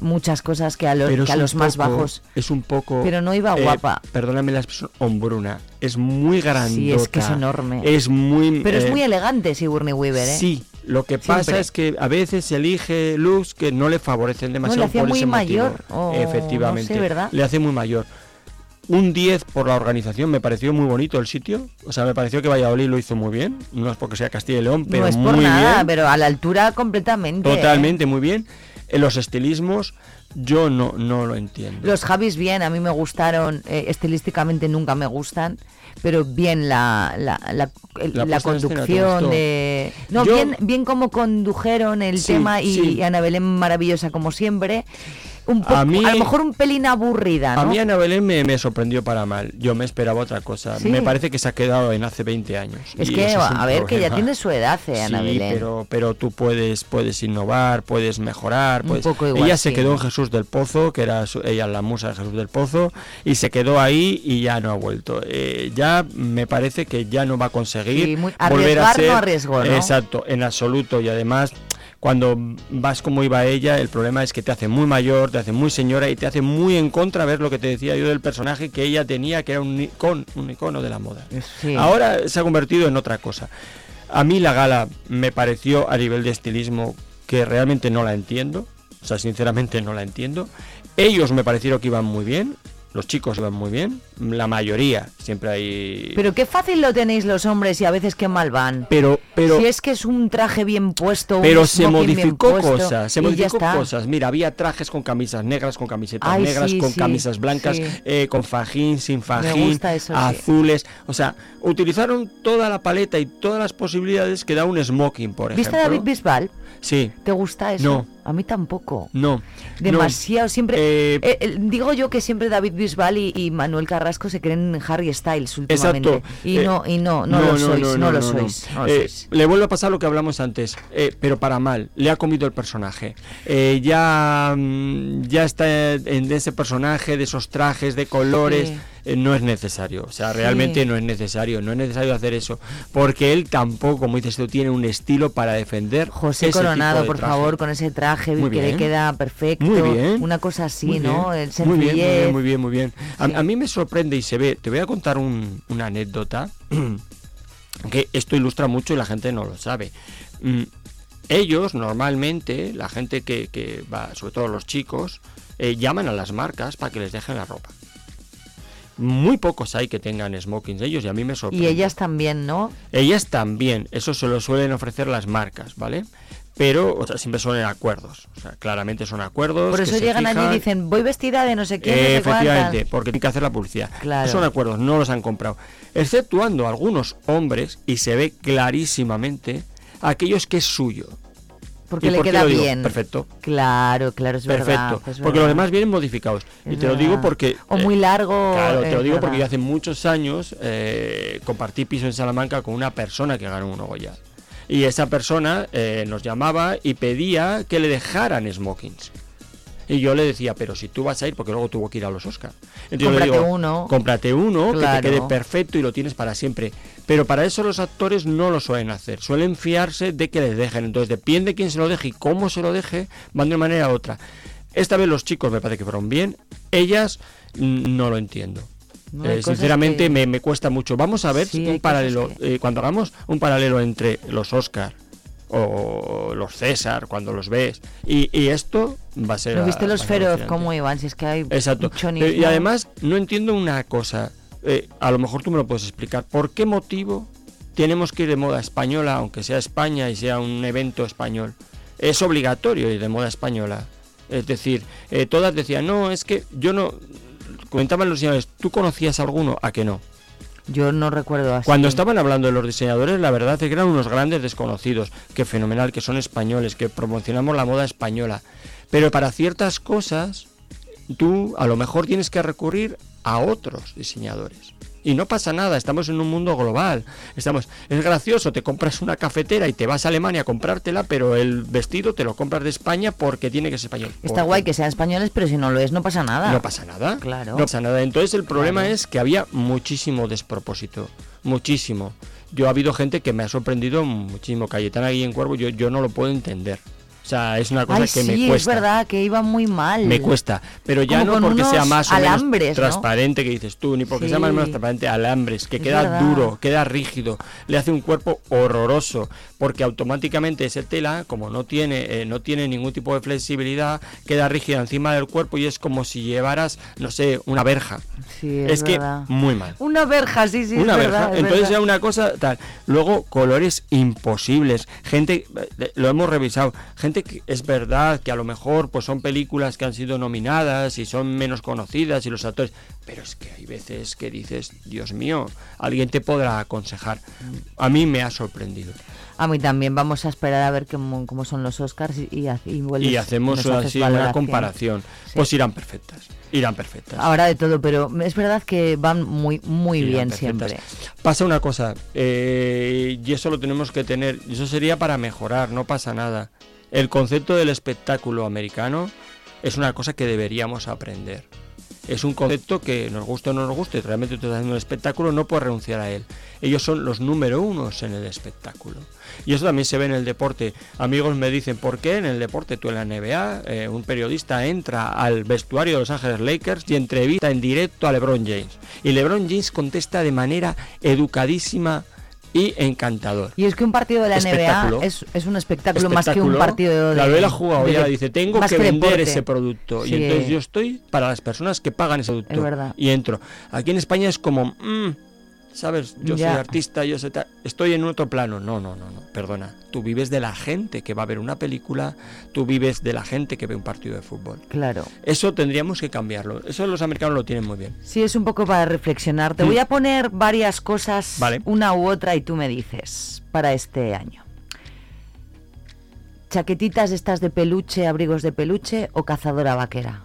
muchas cosas que a los, que a los más poco- bajos. Es un poco. Pero no iba guapa. Perdóname la expresión, hombruna. Es muy grandota. Sí, es que es enorme. Es muy. Pero es eh, muy elegante Sigourney Weaver, ¿eh? Sí, lo que pasa es que a veces elige looks que no le favorecen demasiado le hacía por muy ese motivo. mayor, Efectivamente, no sé, ¿verdad? le hace muy mayor. Un 10 por la organización, me pareció muy bonito el sitio. O sea, me pareció que Valladolid lo hizo muy bien. No es porque sea Castilla y León, pero no es por muy nada, bien. pero a la altura completamente. ¿eh? Totalmente, muy bien. En los estilismos, yo no, no lo entiendo. Los Javis bien, a mí me gustaron, eh, estilísticamente nunca me gustan, pero bien la, la, la, el- La la puesta en escena, ¿te conducción de... No, Yo- bien, bien como condujeron el Sí, tema y, sí. y Ana Belén maravillosa como siempre. Un poco, A a, mí- lo mejor un pelín aburrida, ¿no? A mí Ana Belén me, me sorprendió para mal. Yo me esperaba otra cosa. Sí. Me parece que se ha quedado en hace 20 años. es que, es un a ver, que ya tiene su edad, eh, Ana sí, Belén. pero, pero tú puedes, puedes innovar, puedes mejorar. Un Puedes... poco igual, ella se quedó en Jesús del Pozo, que era su- ella la musa de Jesús del Pozo, y se quedó ahí y ya no ha vuelto. Eh, ya me parece que ya no va a conseguir Sí, muy- volver a ser. no arriesgó, ¿no? Exacto, en absoluto. Y además, cuando vas como iba ella, el problema es que te hace muy mayor, te hace muy señora y te hace muy en contra ver lo que te decía yo del personaje que ella tenía, que era un icono, un icono de la moda. Sí. Ahora se ha convertido en otra cosa. A mí la gala me pareció a nivel de estilismo que realmente no la entiendo. O sea, sinceramente no la entiendo. Ellos me parecieron que iban muy bien. Los chicos van muy bien, la mayoría, siempre hay... Pero qué fácil lo tenéis los hombres y a veces qué mal van. Pero, pero, si es que es un traje bien puesto, un pero se bien modificó puesto, cosas, se modificó cosas. Mira, había trajes con camisas negras, con camisetas Ay, negras, sí, con sí, camisas blancas, sí. eh, con fajín, sin fajín, eso, azules. O sea, utilizaron toda la paleta y todas las posibilidades que da un smoking, por ¿Viste ejemplo. a David Bisbal? Sí. ¿Te gusta eso? No. A mí tampoco. No. Demasiado, siempre. Eh, eh, eh, digo yo que siempre David Bisbal y, y Manuel Carrasco se creen Harry Styles últimamente. Exacto. Y Eh, no, y no, no, lo sois, no, lo sois. no lo sois. le vuelve a pasar lo que hablamos antes, pero para mal. Le ha comido el personaje. Ya, mm, ya está en ese personaje, de esos trajes, de colores. Sí. no es necesario. O sea, Sí. realmente no es necesario. No es necesario hacer eso. Porque él tampoco, como dices tú, tiene un estilo para defender. José ese Coronado, tipo de por favor, con ese traje Muy que le queda perfecto. Muy bien. Una cosa así, Muy ¿no? bien, El muy bien, muy bien, muy bien, muy bien. A, a mí me sorprende y se ve. Te voy a contar un- una anécdota que esto ilustra mucho y la gente no lo sabe. Mm, ellos normalmente, la gente que, que va, sobre todo los chicos, eh, llaman a las marcas para que les dejen la ropa. Muy pocos hay que tengan smokings ellos y a mí me Y sorprende. ellas también, ¿no? Ellas también, eso se lo suelen ofrecer las marcas, ¿vale? Pero, o sea, siempre son acuerdos. O sea, claramente son acuerdos. Por que eso se llegan allí y dicen, voy vestida de no sé no sé Efectivamente, cuántas". porque tienen que hacer la publicidad. Claro. Son acuerdos, no los han comprado. Exceptuando algunos hombres, y se ve clarísimamente, aquellos que es suyo. Porque ¿Y le por qué queda bien. Perfecto. Claro, claro, es Perfecto. verdad. porque verdad. los demás vienen modificados. y te lo digo porque. O eh, muy largo. Claro, te lo digo porque yo hace muchos años eh, compartí piso en Salamanca con una persona que ganó un Goya. Y esa persona eh, nos llamaba y pedía que le dejaran smokings. Y yo le decía, pero si tú vas a ir, porque luego tuvo que ir a los Oscars. Entonces yo le Cómprate digo, uno. Cómprate uno, Claro. que te quede perfecto y lo tienes para siempre. Pero para eso los actores no lo suelen hacer. Suelen fiarse de que les dejen. Entonces depende de quién se lo deje y cómo se lo deje, van de una manera u otra. Esta vez los chicos me parece que fueron bien. Ellas no lo entiendo. No, Eh, sinceramente que- me, me cuesta mucho. Vamos a ver Sí, un paralelo. eh, cuando hagamos un paralelo entre los Oscar o los César, cuando los ves, y, y esto va a ser. ¿No viste a- los feroz cómo iban? Si es que hay Exacto. mucho Pero- y además, no entiendo una cosa. eh, a lo mejor tú me lo puedes explicar. ¿Por qué motivo tenemos que ir de moda española, aunque sea España y sea un evento español? Es obligatorio ir de moda española. Es decir, eh, todas decían, no, es que yo no. Comentaban los señores, ¿tú conocías alguno? A que no. Yo no recuerdo así. Cuando estaban hablando de los diseñadores, la verdad es que eran unos grandes desconocidos. Que fenomenal, que son españoles, que promocionamos la moda española. Pero para ciertas cosas, tú a lo mejor tienes que recurrir a otros diseñadores. Y no pasa nada, estamos en un mundo global. Estamos, es gracioso, te compras una cafetera y te vas a Alemania a comprártela, pero el vestido te lo compras de España porque tiene que ser español. Está ¿Por guay que sean españoles, pero si no lo es, no pasa nada. No pasa nada. Claro. No pasa nada. Entonces el problema es que había muchísimo despropósito. Muchísimo. Yo ha habido gente que me ha sorprendido muchísimo. Cayetana Guillén Cuervo, yo, yo no lo puedo entender. Sea, es una cosa Ay, que sí, me es cuesta. verdad que iba muy mal. Me cuesta, pero ya Como no porque sea más o alambres, menos ¿no? transparente que dices tú, ni porque sea más o menos transparente, alambres, que Es queda verdad. duro, queda rígido, le hace un cuerpo horroroso, porque automáticamente ese tela, como no tiene, eh, no tiene ningún tipo de flexibilidad, queda rígida encima del cuerpo y es como si llevaras, no sé, una verja. Sí, es, es que muy mal Una verja, sí, sí. una es verja. verdad, Entonces era una cosa tal. Luego, colores imposibles. Gente, eh, lo hemos revisado. Gente que es verdad que a lo mejor pues son películas que han sido nominadas y son menos conocidas y los actores. Pero es que hay veces que dices, Dios mío, alguien te podrá aconsejar. A mí me ha sorprendido. A mí también vamos a esperar a ver cómo, cómo son los Oscars y, y, y vuelves- Y hacemos así una comparación. Pues irán perfectas. Irán perfectas. Ahora de todo, pero es verdad que van muy muy Irán bien perfectas. siempre. Pasa una cosa, eh, y eso lo tenemos que tener, y eso sería para mejorar, no pasa nada. El concepto del espectáculo americano es una cosa que deberíamos aprender. Es un concepto que nos guste o no nos guste, realmente tú estás haciendo un espectáculo, no puedes renunciar a él. Ellos son los número unos en el espectáculo. Y eso también se ve en el deporte. Amigos me dicen, ¿por qué en el deporte tú en la NBA, eh, un periodista entra al vestuario de Los Ángeles Lakers y entrevista en directo a LeBron James? Y LeBron James contesta de manera educadísima y encantador. Y es que un partido de la. NBA es, es un espectáculo, más que un partido de. Claro, él ha jugado de- y ahora dice, tengo que vender deporte. ese producto. Sí. Y entonces yo estoy para las personas que pagan ese producto. Es verdad. Y entro. Aquí en España es como, mm, ¿sabes? Yo Ya. soy artista, yo soy. Estoy en otro plano. No, no, no, no. Perdona. Tú vives de la gente que va a ver una película, tú vives de la gente que ve un partido de fútbol. Claro. Eso tendríamos que cambiarlo. Eso los americanos lo tienen muy bien. Sí, es un poco para reflexionar. Te Mm. voy a poner varias cosas, Vale. una u otra, y tú me dices, para este año. ¿Chaquetitas estas de peluche, abrigos de peluche o cazadora vaquera?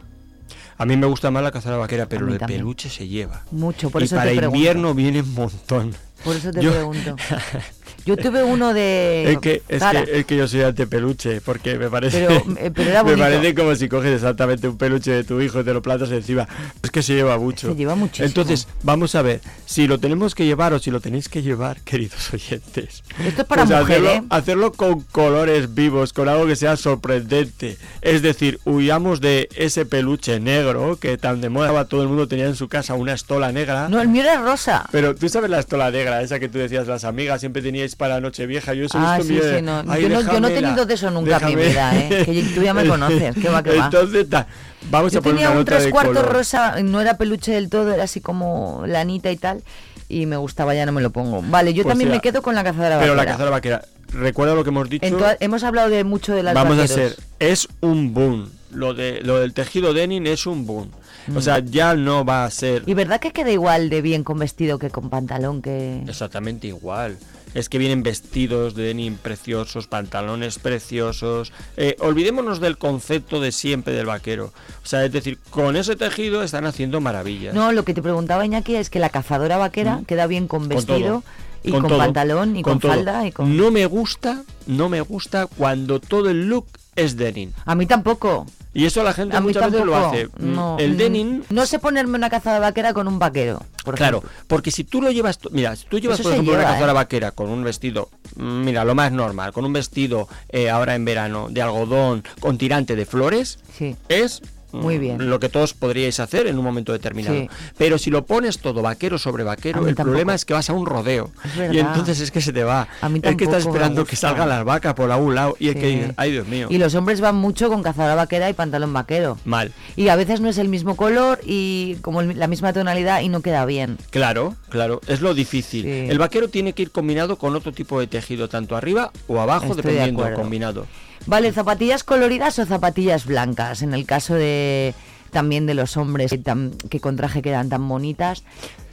A mí me gusta más la cazadora vaquera, pero lo de también. peluche se lleva. Mucho, por y eso para te pregunto. invierno viene un montón. Por eso te Yo- pregunto. Yo tuve uno de Es que, es, que, es que yo soy antepeluche, porque me parece, Pero, eh, pero era me parece como si coges exactamente un peluche de tu hijo y te lo plantas encima. Es que se lleva mucho. Se lleva muchísimo. Entonces, vamos a ver, si lo tenemos que llevar o si lo tenéis que llevar, queridos oyentes. Esto es para pues mujer, hacerlo, ¿eh? hacerlo con colores vivos, con algo que sea sorprendente. Es decir, huyamos de ese peluche negro que tan de moda todo el mundo tenía en su casa, una estola negra. No, el mío era rosa. Pero tú sabes la estola negra, esa que tú decías, las amigas siempre teníais para Nochevieja. Yo eso Ah, visto sí, en mi- sí, no. Ay, Yo no- yo no he tenido de eso nunca en mi déjame. vida, ¿eh? Que tú ya me conoces, que va, que va. Entonces, ta, vamos Yo a poner tenía una un nota tres cuartos rosa, no era peluche del todo, era así como lanita y tal. Y me gustaba, ya no me lo pongo. Vale, yo Pues también sea, me quedo con la cazadora Pero la vaquera. cazadora vaquera, recuerda lo que hemos dicho. Hemos hablado de mucho de las vamos a ser, es un boom. Lo, de, lo del tejido denim es un boom. O Mm. sea, ya no va a ser ¿Y verdad que queda igual de bien con vestido que con pantalón? que exactamente igual. Es que vienen vestidos de denim preciosos, pantalones preciosos. Eh, olvidémonos del concepto de siempre del vaquero. O sea, es decir, con ese tejido están haciendo maravillas. No, lo que te preguntaba Iñaki es que la cazadora vaquera queda bien con Con vestido y con, todo, pantalón y con, todo. falda y con... No me gusta, no me gusta cuando todo el look es denim. A mí tampoco. Y eso la gente A muchas veces lo hace. Mm, No, el mm, denim No sé ponerme una cazadora vaquera con un vaquero. Por Claro, ejemplo. porque si tú lo llevas, mira, si tú llevas Eso por ejemplo una cazadora ¿eh? vaquera con un vestido, mm, mira, lo más normal, con un vestido eh, ahora en verano de algodón con tirante de flores, Sí. es Muy mm, bien. lo que todos podríais hacer en un momento determinado. Sí. Pero si lo pones todo vaquero sobre vaquero, el problema es que vas a un rodeo Es y entonces es que se te va. A mí es que estás esperando que salgan las vacas por algún lado y es Sí. que dices, ay Dios mío, Y los hombres van mucho con cazadora vaquera y pantalón vaquero. mal. Y a veces no es el mismo color y como el- la misma tonalidad y no queda bien. Claro, claro, es lo difícil. Sí. El vaquero tiene que ir combinado con otro tipo de tejido, tanto arriba o abajo, Estoy de dependiendo del combinado. Vale, zapatillas coloridas o zapatillas blancas. En el caso de también de los hombres que, que con traje quedan tan bonitas.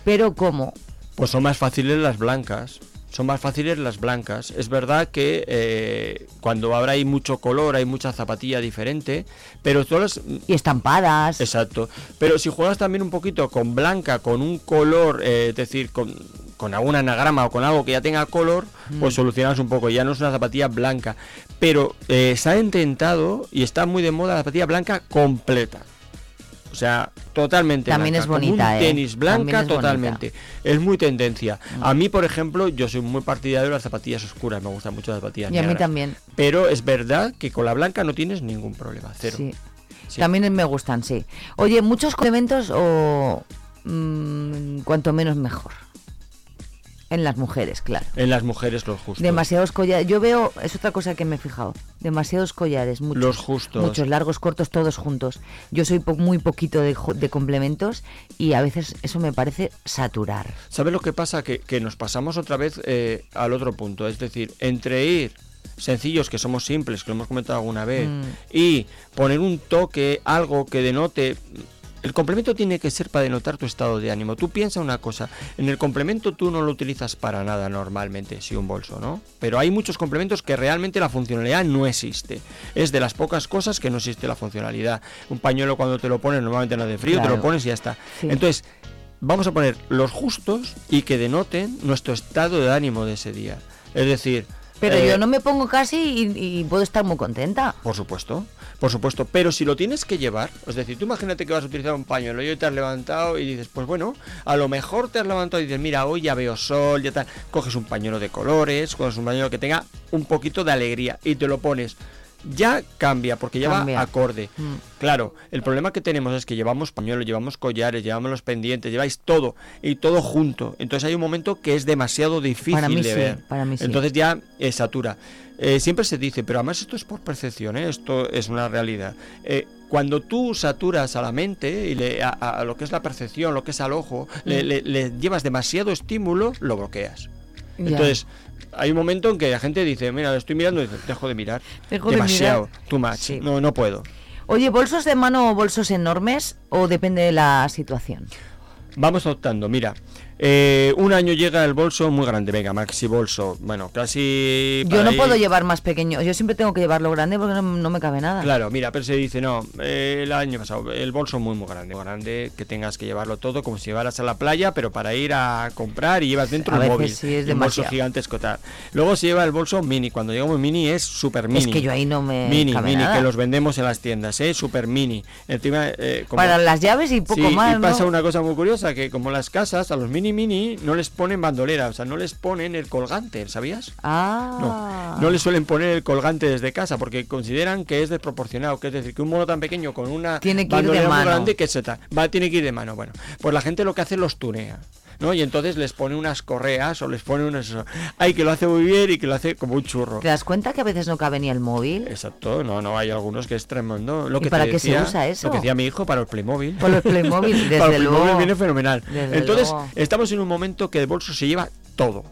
Pero ¿cómo? Pues son más fáciles las blancas. Son más fáciles las blancas. Es verdad que eh, cuando ahora hay mucho color, hay mucha zapatilla diferente, pero todas... Y estampadas. Exacto. Pero si juegas también un poquito con blanca, con un color, eh, es decir, con, con algún anagrama o con algo que ya tenga color, pues Mm. solucionas un poco. Ya no es una zapatilla blanca. Pero eh, se ha intentado y está muy de moda la zapatilla blanca completa. O sea, totalmente También blanca, es bonita, un ¿eh? tenis blanca es bonita. totalmente. Es muy tendencia. A mí, por ejemplo, yo soy muy partidario de las zapatillas oscuras. Me gustan mucho las zapatillas Y a mí también. Pero es verdad que con la blanca no tienes ningún problema. Cero. Sí. Sí. También me gustan, sí. Oye, muchos complementos o mm, cuanto menos mejor. En las mujeres, claro. En las mujeres los justos. Demasiados collares. Yo veo, es otra cosa que me he fijado. Demasiados collares, muchos. Los justos. Muchos, largos, cortos, todos juntos. Yo soy po- muy poquito de, de complementos y a veces eso me parece saturar. ¿Sabes lo que pasa? Que, que nos pasamos otra vez eh, al otro punto. Es decir, entre ir sencillos, que somos simples, que lo hemos comentado alguna vez, Mm. y poner un toque, algo que denote... El complemento tiene que ser para denotar tu estado de ánimo. Tú piensa una cosa, en el complemento tú no lo utilizas para nada normalmente, si un bolso, ¿no? Pero hay muchos complementos que realmente la funcionalidad no existe. Es de las pocas cosas que no existe la funcionalidad. Un pañuelo cuando te lo pones normalmente no hace frío, te lo pones y ya está. Sí. Entonces, vamos a poner los justos y que denoten nuestro estado de ánimo de ese día. Es decir, Pero eh, yo no me pongo casi y, y puedo estar muy contenta. por supuesto, por supuesto, pero si lo tienes que llevar, es decir, tú imagínate que vas a utilizar un pañuelo y hoy te has levantado y dices, pues bueno, a lo mejor te has levantado y dices, mira, hoy ya veo sol, ya tal, coges un pañuelo de colores, coges un pañuelo que tenga un poquito de alegría y te lo pones. Ya cambia, porque ya Cambia. va acorde. Mm. Claro, el problema que tenemos es que llevamos pañuelos, llevamos collares, llevamos los pendientes, lleváis todo y todo junto. Entonces hay un momento que es demasiado difícil Para mí de sí, ver. para mí sí. Entonces ya eh, satura. Eh, siempre se dice, pero además esto es por percepción, ¿eh? esto es una realidad. Eh, cuando tú saturas a la mente y le- a, a lo que es la percepción, lo que es al ojo, le, Mm. le- le llevas demasiado estímulo, lo bloqueas. Ya. Entonces, hay un momento en que la gente dice, mira, lo estoy mirando y dejo de mirar. Dejo de demasiado, mirar. too much. Sí. No, no puedo. Oye, ¿bolsos de mano o bolsos enormes o depende de la situación? Vamos optando, mira. Eh, un año llega el bolso muy grande, venga, maxi bolso. Bueno, casi. Yo no ir- puedo llevar más pequeño, yo siempre tengo que llevarlo grande porque no, no me cabe nada. Claro, mira, pero se dice, no, eh, el año pasado, el bolso muy, muy grande, muy grande, que tengas que llevarlo todo como si llevaras a la playa, pero para ir a comprar y llevas dentro A veces móvil. sí es un bolso gigantesco tal. Luego se lleva el bolso mini, cuando llegamos mini es super mini. Es que yo ahí no me Mini, cabe mini, nada. que los vendemos en las tiendas, ¿eh? Super mini. Encima, eh, como- Para las llaves y poco Sí, más, y pasa ¿no? una cosa muy curiosa, que como las casas, a los mini mini no les ponen bandolera, o sea, no les ponen el colgante, ¿sabías? Ah. No, no le suelen poner el colgante desde casa porque consideran que es desproporcionado, que es decir, que un mono tan pequeño con una Tiene que ir de muy mano. grande que se ta- va tiene que ir de mano. Bueno, pues la gente lo que hace los tunea. ¿No? Y entonces les pone unas correas o les pone unas... Hay que lo hace muy bien y que lo hace como un churro. ¿Te das cuenta que a veces no cabe ni el móvil? Exacto, no, no, hay algunos que es tremendo. Lo ¿Y que para qué se decía- usa eso? Lo que decía mi hijo para el Playmobil. Para el Playmobil, desde para el Playmobil luego. viene fenomenal. Desde Entonces, luego. estamos en un momento que el bolso se lleva todo,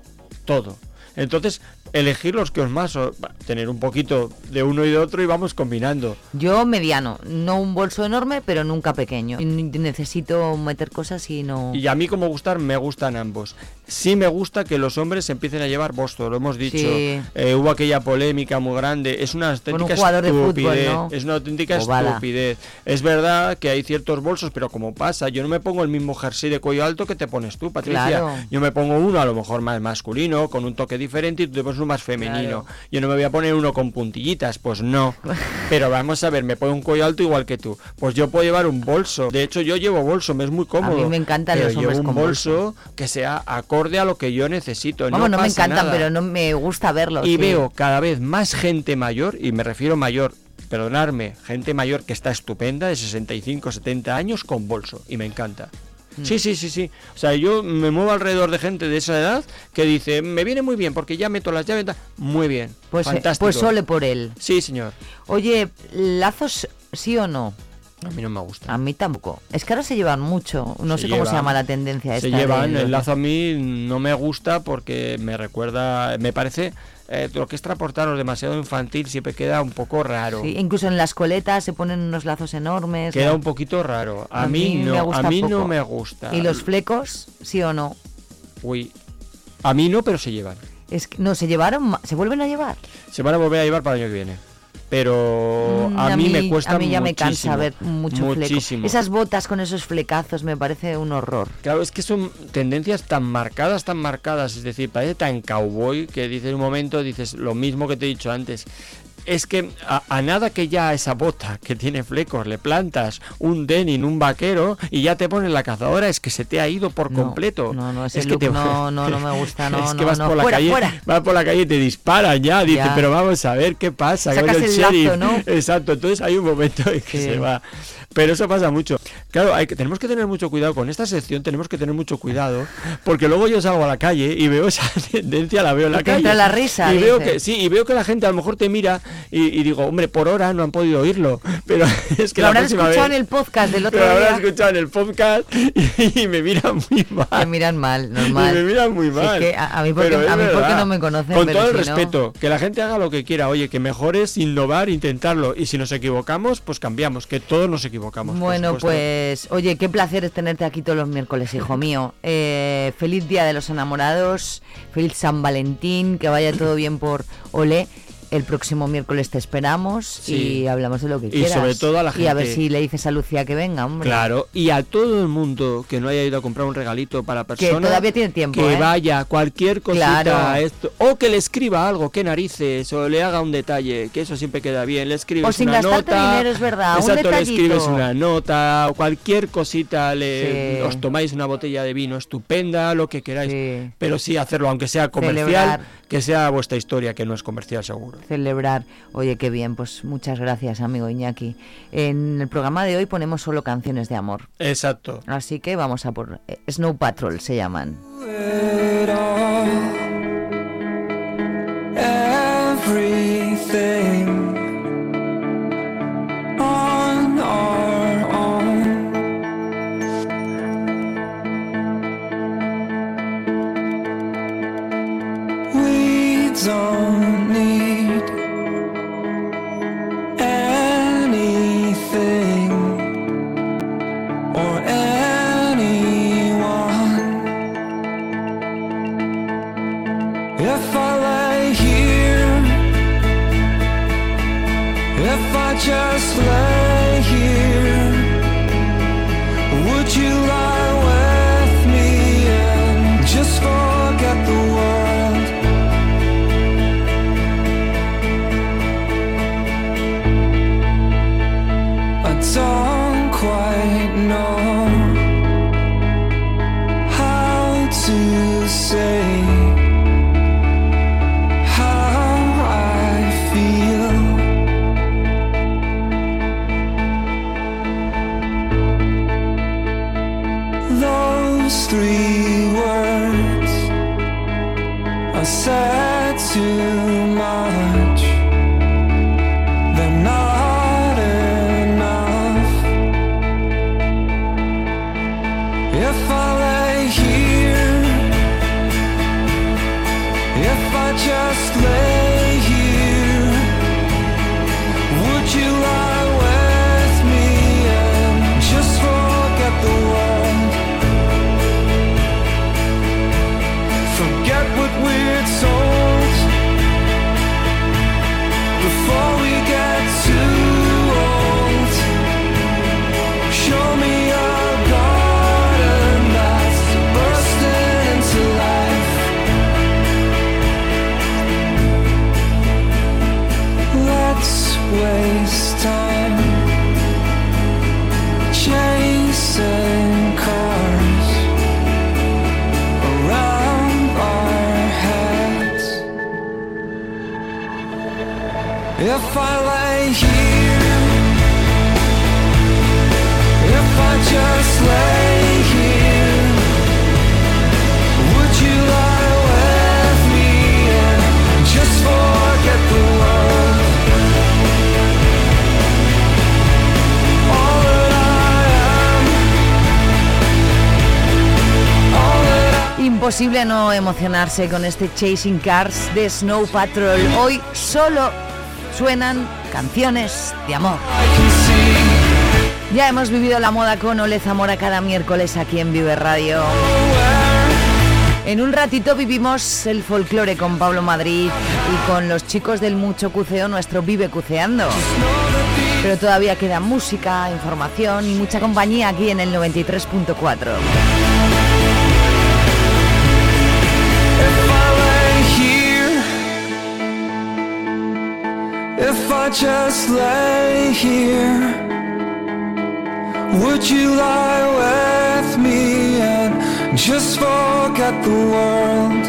todo. Entonces, elegir los que os más, tener un poquito de uno y de otro y vamos combinando. Yo mediano, no un bolso enorme, pero nunca pequeño. Necesito meter cosas y no... Y a mí como gustar, me gustan ambos. Sí me gusta que los hombres empiecen a llevar bolso, lo hemos dicho. Sí. Eh, hubo aquella polémica muy grande. Es una auténtica jugador de fútbol, estupidez. ¿no? Es una auténtica Bobada. estupidez. Es verdad que hay ciertos bolsos, pero como pasa, yo no me pongo el mismo jersey de cuello alto que te pones tú, Patricia. Claro. Yo me pongo uno a lo mejor más masculino, con un toque diferente, y tú te pones uno más femenino. Yo no me voy a poner uno con puntillitas, pues no. Pero vamos a ver, me pongo un cuello alto igual que tú. Pues yo puedo llevar un bolso. De hecho, yo llevo bolso, me es muy cómodo. mí me encantan pero los llevo un con bolso, que sea acorde a lo que yo necesito. Vamos, no, me encantan, pero no me gusta verlos. Y sí. veo cada vez más gente mayor, y me refiero mayor, perdonarme, gente mayor que está estupenda, de 65, 70 años, con bolso, y me encanta. Mm. Sí, sí, sí, sí. O sea, yo me muevo alrededor de gente de esa edad que dice, me viene muy bien porque ya meto las llaves. tal". Muy bien. Pues, eh, fantástico. pues sole por él. Sí, señor. Oye, ¿lazos sí o no? A mí no me gusta. A mí tampoco. Es que ahora se llevan mucho. No Se sé cómo se llama la tendencia esta. Se llevan, el lazo a mí no me gusta porque me recuerda, me parece, eh, lo que es transportaros demasiado infantil siempre queda un poco raro. Sí, incluso en las coletas se ponen unos lazos enormes. Queda ¿no? un poquito raro. A, A mí, mí me no, a mí no me gusta. ¿Y los flecos, sí o no? Uy, a mí no, pero se llevan. Es que, no, se llevaron, se vuelven a llevar. Se van a volver a llevar para el año que viene. Pero Mm, a, mí, me cuesta A mí ya me muchísimo, cansa ver mucho muchísimo. fleco. Esas botas con esos flecazos me parece un horror. Claro, es que son tendencias tan marcadas, tan marcadas, es decir, parece tan cowboy que dices un momento, dices lo mismo que te he dicho antes. Es que a, a nada que ya a esa bota que tiene flecos le plantas un denim, un vaquero y ya te pones la cazadora, es que se te ha ido por No, completo. no, no, ese es que look te no, no, no me gusta, no, es que no, vas no, por la fuera, calle, fuera. vas por la calle y te disparan ya, dices, pero vamos a ver qué pasa. Sacas el sheriff. lazo, ¿no? Exacto, entonces hay un momento en que Sí. se va. Pero eso pasa mucho. Claro, hay que, tenemos que tener mucho cuidado con esta sección, tenemos que tener mucho cuidado, porque luego yo salgo a la calle y veo esa tendencia, la veo en la calle. la risa, y veo que sí, y veo que la gente a lo mejor te mira y, y digo, hombre, por hora no han podido oírlo, pero es que Lo la habrán escuchado vez- en el podcast del otro pero lo habrán día. escuchado en el podcast y, y me miran muy mal. Te miran mal, normal. Y me miran muy Si mal. es que a, a mí porque, a mí porque no me conocen. Con pero todo el si no- respeto, que la gente haga lo que quiera. Oye, que mejor es innovar, intentarlo. Y si nos equivocamos, pues cambiamos. Que todos nos equivocamos. Bueno, pues, oye, qué placer es tenerte aquí todos los miércoles, hijo mío. Eh, feliz Día de los Enamorados, feliz San Valentín, que vaya todo bien por Olé. El próximo miércoles te esperamos Sí. y hablamos de lo que Y quieras. sobre todo a la Y a ver gente- si le dices a Lucía que venga, hombre. Claro, y a todo el mundo que no haya ido a comprar un regalito para Que persona todavía tiene tiempo, que ¿eh? vaya cualquier cosita Claro. a esto o que le escriba algo, qué narices o le haga un detalle, que eso siempre queda bien, le escribes O sin una nota, dinero, es verdad, un exacto, le escribes una nota o cualquier cosita, le Sí. os tomáis una botella de vino estupenda, lo que queráis, pero sí hacerlo aunque sea comercial, Celebrar. que sea vuestra historia, que no es comercial seguro. Celebrar. Oye, qué bien, pues muchas gracias, amigo Iñaki. En el programa de hoy ponemos solo canciones de amor. Exacto. Así que vamos a por eh, Snow Patrol, se llaman. everything just lay Imposible no emocionarse con este Chasing Cars de Snow Patrol. Hoy solo suenan canciones de amor. Ya hemos vivido la moda con Ole Zamora cada miércoles aquí en Vive Radio. En un ratito vivimos el folclore con Pablo Madrid y con los chicos del Mucho Cuceo, nuestro Vive Cuceando. Pero todavía queda música, información y mucha compañía aquí en el 93.4. I just lay here, would you lie with me and just forget the world?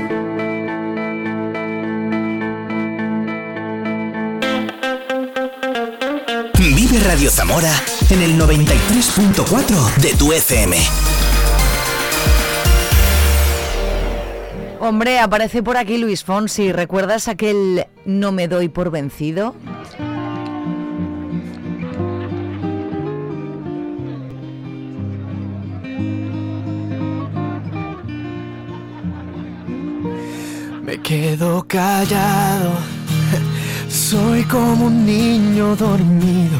Vive Radio Zamora en el 93.4 de tu FM. Hombre, aparece por aquí Luis Fonsi. ¿Recuerdas aquel No me doy por vencido? Me quedo callado. Soy como un niño dormido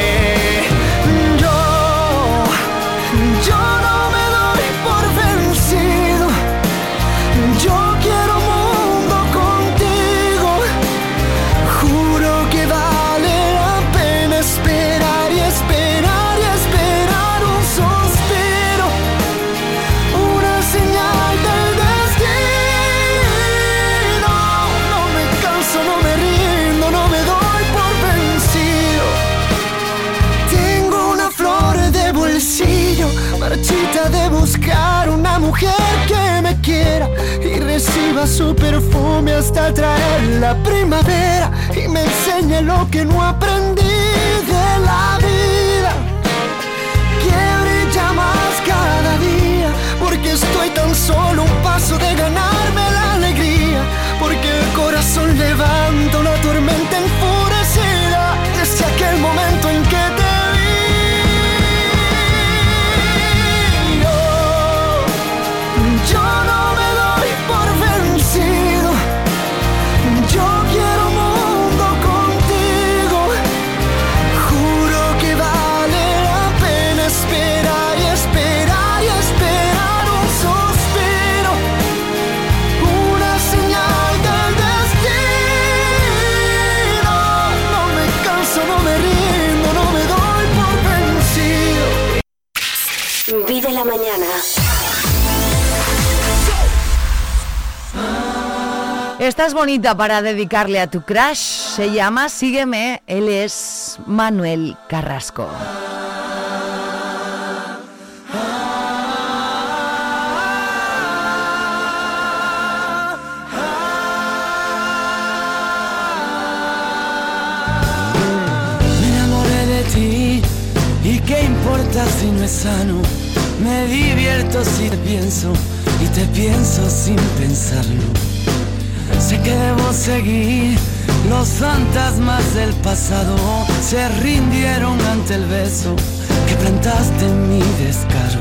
su perfume hasta traer la primavera y me enseñe lo que no aprendí de la vida. Que brilla más cada día, porque estoy tan solo un paso de ganarme la alegría, porque el corazón levanta una tormenta enfurecida Estás bonita para dedicarle a tu crush. Se llama Sígueme. Él es Manuel Carrasco. Me enamoré de ti y qué importa si no es sano. Me divierto si te pienso y te pienso sin pensarlo. Sé que debo seguir. Los fantasmas del pasado se rindieron ante el beso que plantaste en mi descaro.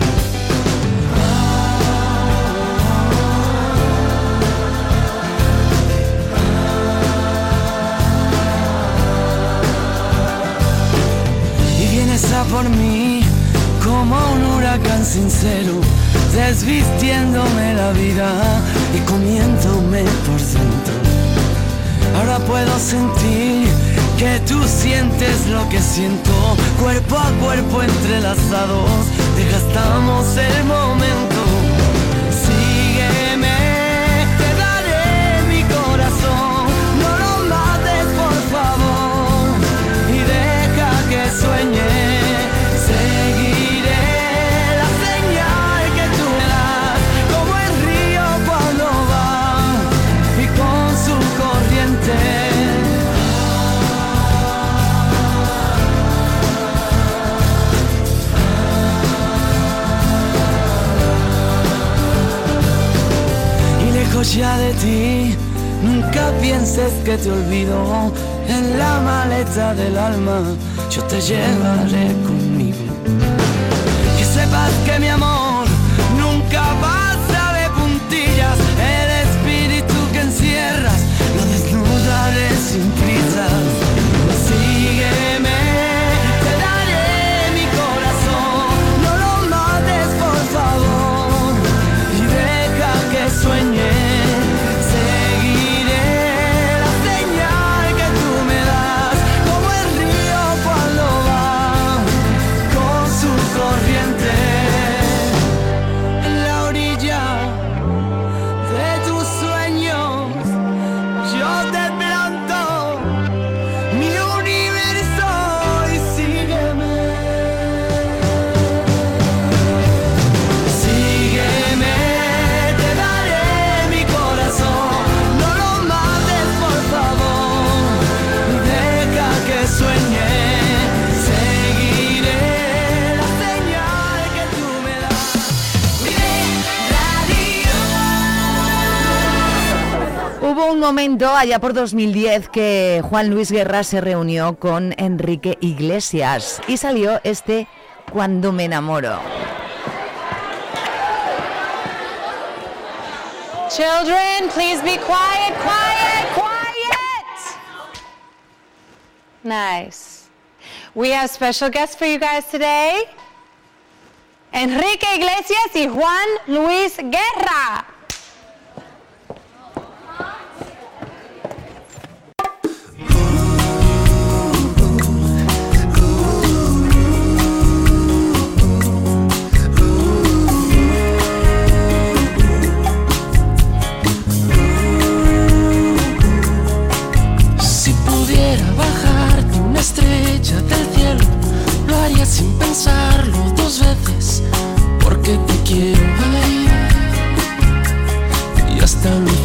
y vienes a por mí sincero, desvistiéndome la vida y comiéndome por dentro. Ahora puedo sentir que tú sientes lo que siento, cuerpo a cuerpo entrelazados, desgastamos el momento. Ya de ti. Nunca pienses que te olvido en la maleta del alma. Yo te llevaré conmigo. Momento allá por 2010 que Juan Luis Guerra se reunió con Enrique Iglesias y salió este Cuando me enamoro. Children, please be quiet, quiet, quiet. Nice. We have special guests for you guys today. Enrique Iglesias y Juan Luis Guerra. 的路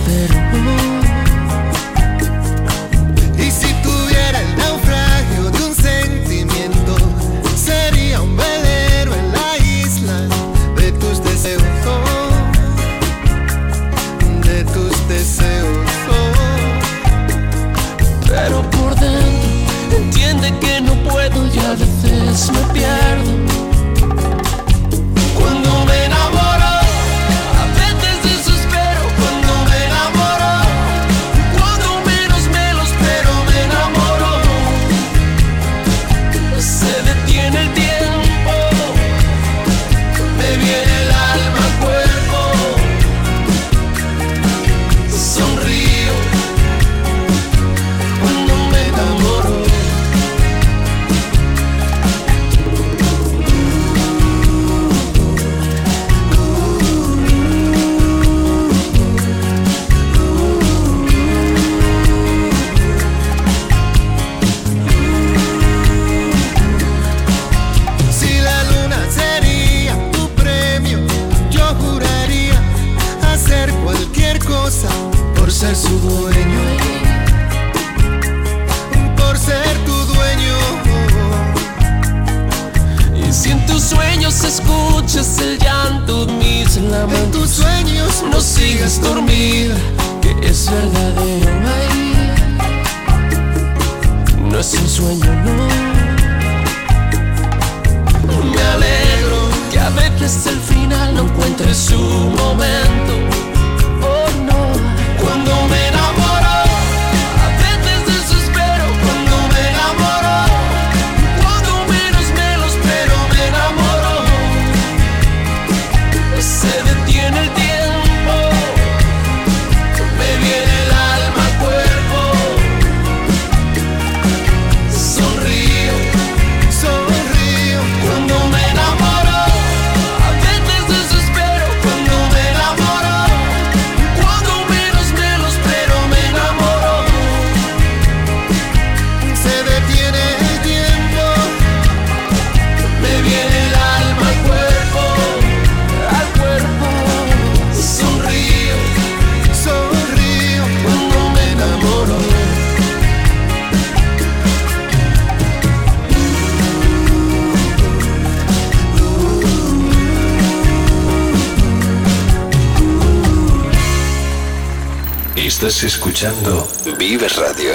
escuchando Vives Radio.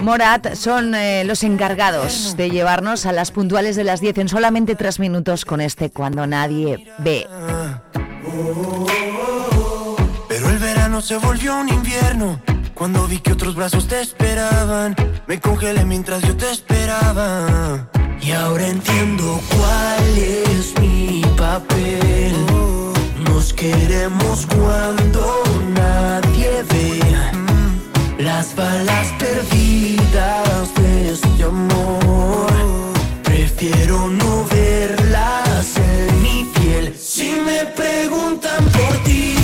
Morat son eh, los encargados de llevarnos a las puntuales de las 10 en solamente 3 minutos con este cuando nadie ve. Pero el verano se volvió un invierno. Cuando vi que otros brazos te esperaban, me congelé mientras yo te esperaba. Y ahora entiendo cuál es mi papel. Nos queremos cuando nadie ve las balas perdidas de este amor. Prefiero no verlas en mi piel. Si me preguntan por ti.